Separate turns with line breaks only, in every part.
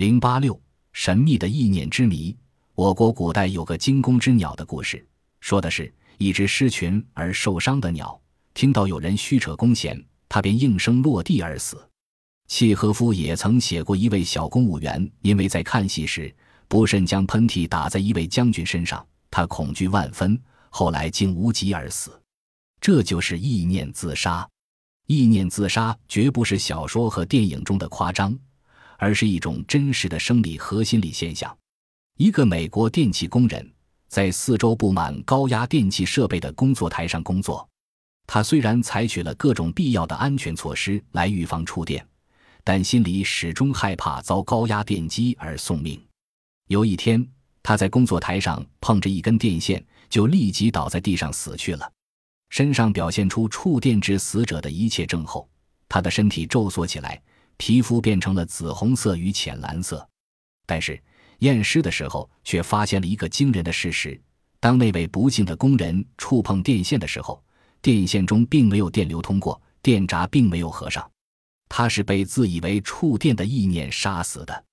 零八六神秘的意念之谜。我国古代有个惊弓之鸟的故事，说的是一只失群而受伤的鸟，听到有人虚扯弓弦，它便应声落地而死。契诃夫也曾写过一位小公务员因为在看戏时不慎将喷嚏打在一位将军身上，他恐惧万分，后来竟无疾而死。这就是意念自杀。意念自杀绝不是小说和电影中的夸张。而是一种真实的生理和心理现象。一个美国电气工人在四周布满高压电气设备的工作台上工作，他虽然采取了各种必要的安全措施来预防触电，但心里始终害怕遭高压电击而送命。有一天，他在工作台上碰着一根电线，就立即倒在地上死去了，身上表现出触电致死者的一切症候，他的身体皱缩起来。皮肤变成了紫红色与浅蓝色，但是验尸的时候却发现了一个惊人的事实：当那位不幸的工人触碰电线的时候，电线中并没有电流通过，电闸并没有合上，他是被自以为触电的意念杀死的。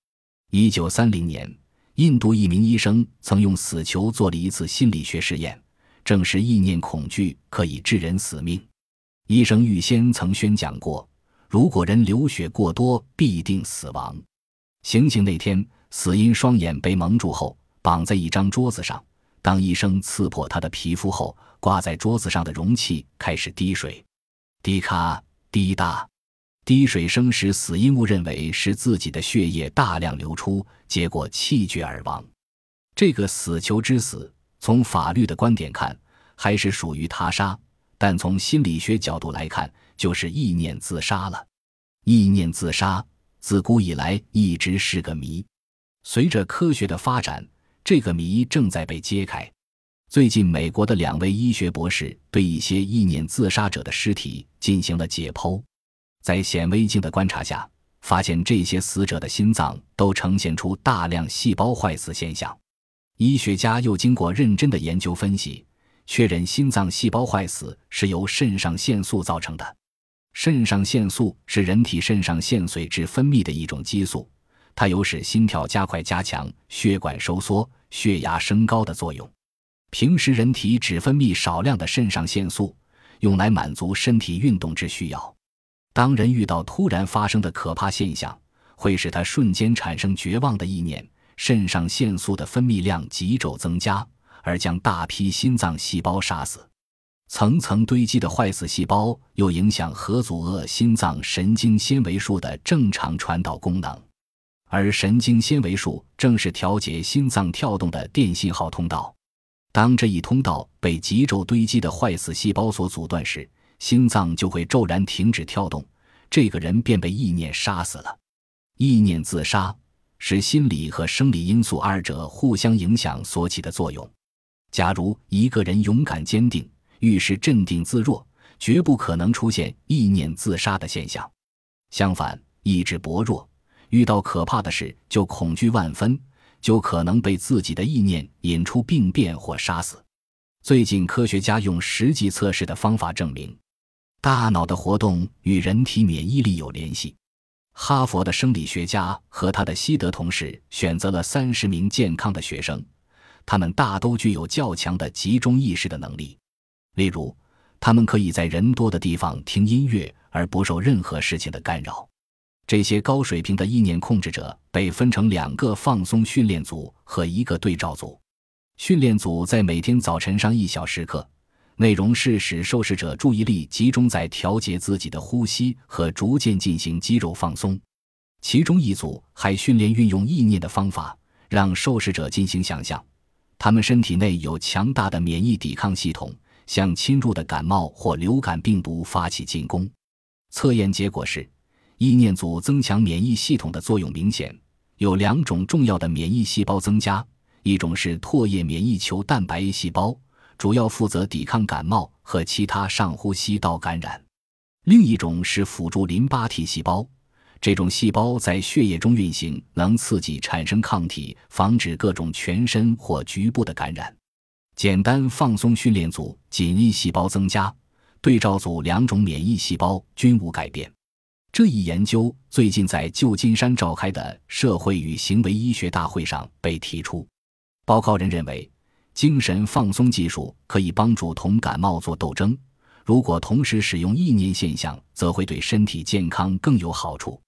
一九三零年，印度一名医生曾用死囚做了一次心理学实验，证实意念恐惧可以致人死命。医生预先曾宣讲过。如果人流血过多，必定死亡。行刑那天，死因双眼被蒙住后，绑在一张桌子上。当医生刺破他的皮肤后，挂在桌子上的容器开始滴水，滴咔滴答，滴水声使死因误认为是自己的血液大量流出，结果气绝而亡。这个死囚之死，从法律的观点看，还是属于他杀。但从心理学角度来看，就是意念自杀了。意念自杀自古以来一直是个谜，随着科学的发展，这个谜正在被揭开。最近，美国的两位医学博士对一些意念自杀者的尸体进行了解剖，在显微镜的观察下，发现这些死者的心脏都呈现出大量细胞坏死现象。医学家又经过认真的研究分析。确认心脏细胞坏死是由肾上腺素造成的。肾上腺素是人体肾上腺髓质分泌的一种激素，它有使心跳加快、加强血管收缩、血压升高的作用。平时人体只分泌少量的肾上腺素，用来满足身体运动之需要。当人遇到突然发生的可怕现象，会使他瞬间产生绝望的意念，肾上腺素的分泌量急骤增加。而将大批心脏细胞杀死，层层堆积的坏死细胞又影响和阻遏心脏神经纤维束的正常传导功能，而神经纤维束正是调节心脏跳动的电信号通道。当这一通道被极昼堆积的坏死细胞所阻断时，心脏就会骤然停止跳动，这个人便被意念杀死了。意念自杀是心理和生理因素二者互相影响所起的作用。假如一个人勇敢坚定，遇事镇定自若，绝不可能出现意念自杀的现象。相反，意志薄弱，遇到可怕的事就恐惧万分，就可能被自己的意念引出病变或杀死。最近，科学家用实际测试的方法证明，大脑的活动与人体免疫力有联系。哈佛的生理学家和他的西德同事选择了三十名健康的学生。他们大都具有较强的集中意识的能力，例如，他们可以在人多的地方听音乐而不受任何事情的干扰。这些高水平的意念控制者被分成两个放松训练组和一个对照组。训练组在每天早晨上一小时课，内容是使受试者注意力集中在调节自己的呼吸和逐渐进行肌肉放松。其中一组还训练运用意念的方法，让受试者进行想象。他们身体内有强大的免疫抵抗系统，向侵入的感冒或流感病毒发起进攻。测验结果是，意念组增强免疫系统的作用明显。有两种重要的免疫细胞增加，一种是唾液免疫球蛋白细胞，主要负责抵抗感冒和其他上呼吸道感染；另一种是辅助淋巴体细胞。这种细胞在血液中运行，能刺激产生抗体，防止各种全身或局部的感染。简单放松训练组紧密细胞增加，对照组两种免疫细胞均无改变。这一研究最近在旧金山召开的社会与行为医学大会上被提出。报告人认为，精神放松技术可以帮助同感冒做斗争。如果同时使用意念现象，则会对身体健康更有好处。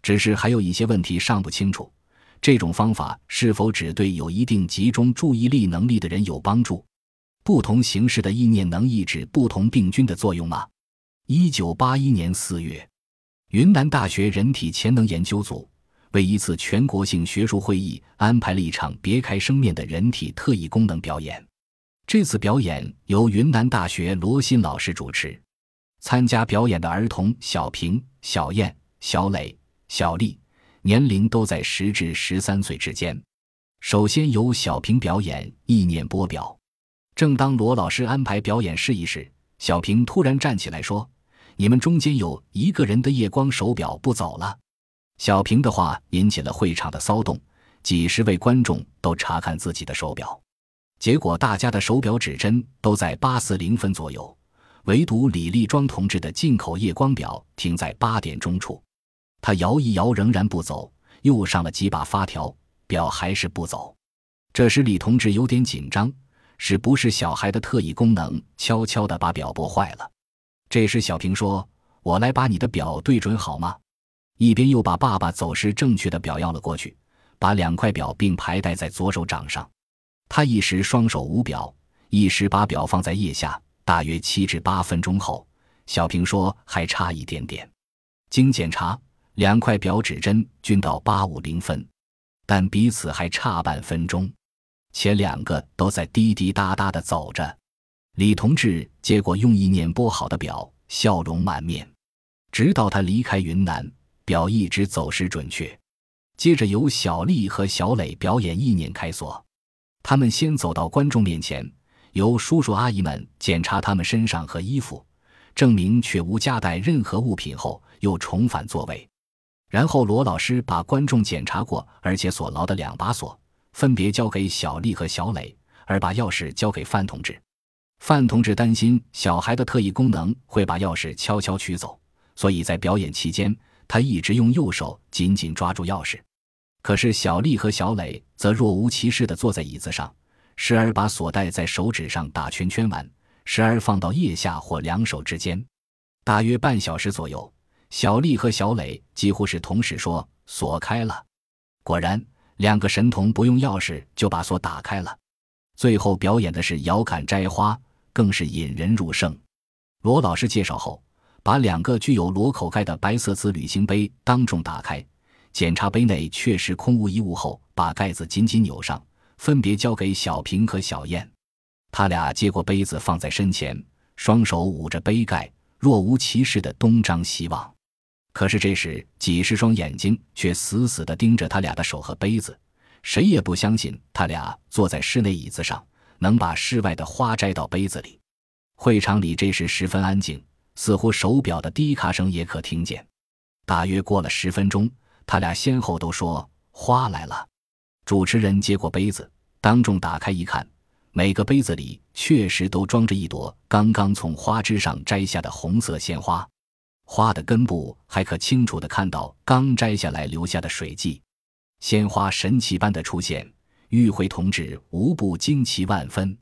只是还有一些问题尚不清楚：这种方法是否只对有一定集中注意力能力的人有帮助？不同形式的意念能抑制不同病菌的作用吗？一九八一年四月。云南大学人体潜能研究组为一次全国性学术会议安排了一场别开生面的人体特异功能表演。这次表演由云南大学罗新老师主持。参加表演的儿童小平、小燕、小磊、小丽，年龄都在十至十三岁之间。首先由小平表演意念波表。正当罗老师安排表演示意时，小平突然站起来说。你们中间有一个人的夜光手表不走了。小平的话引起了会场的骚动，几十位观众都查看自己的手表，结果大家的手表指针都在八四零分左右，唯独李立庄同志的进口夜光表停在八点钟处。他摇一摇，仍然不走，又上了几把发条，表还是不走。这时李同志有点紧张，是不是小孩的特异功能悄悄地把表拨坏了？这时，小平说：“我来把你的表对准好吗？”一边又把爸爸走时正确的表要了过去，把两块表并排戴在左手掌上。他一时双手无表，一时把表放在腋下。大约七至八分钟后，小平说：“还差一点点。”经检查，两块表指针均到八五零分，但彼此还差半分钟，且两个都在滴滴答答的走着。李同志接过用意念拨好的表，笑容满面。直到他离开云南，表一直走时准确。接着由小丽和小磊表演意念开锁。他们先走到观众面前，由叔叔阿姨们检查他们身上和衣服，证明确无夹带任何物品后，又重返座位。然后罗老师把观众检查过而且锁牢的两把锁，分别交给小丽和小磊，而把钥匙交给范同志。范同志担心小孩的特异功能会把钥匙悄悄取走，所以在表演期间，他一直用右手紧紧抓住钥匙。可是小丽和小磊则若无其事地坐在椅子上，时而把锁带在手指上打圈圈玩，时而放到腋下或两手之间。大约半小时左右，小丽和小磊几乎是同时说：“锁开了。”果然，两个神童不用钥匙就把锁打开了。最后表演的是遥感摘花。更是引人入胜。罗老师介绍后，把两个具有螺口盖的白色瓷旅行杯当众打开，检查杯内确实空无一物后，把盖子紧紧扭上，分别交给小平和小燕。他俩接过杯子放在身前，双手捂着杯盖，若无其事的东张西望。可是这时，几十双眼睛却死死地盯着他俩的手和杯子，谁也不相信他俩坐在室内椅子上。能把室外的花摘到杯子里。会场里这时十分安静，似乎手表的滴卡声也可听见。大约过了十分钟，他俩先后都说花来了。主持人接过杯子，当众打开一看，每个杯子里确实都装着一朵刚刚从花枝上摘下的红色鲜花，花的根部还可清楚地看到刚摘下来留下的水迹。鲜花神奇般的出现。与会同志无不惊奇万分。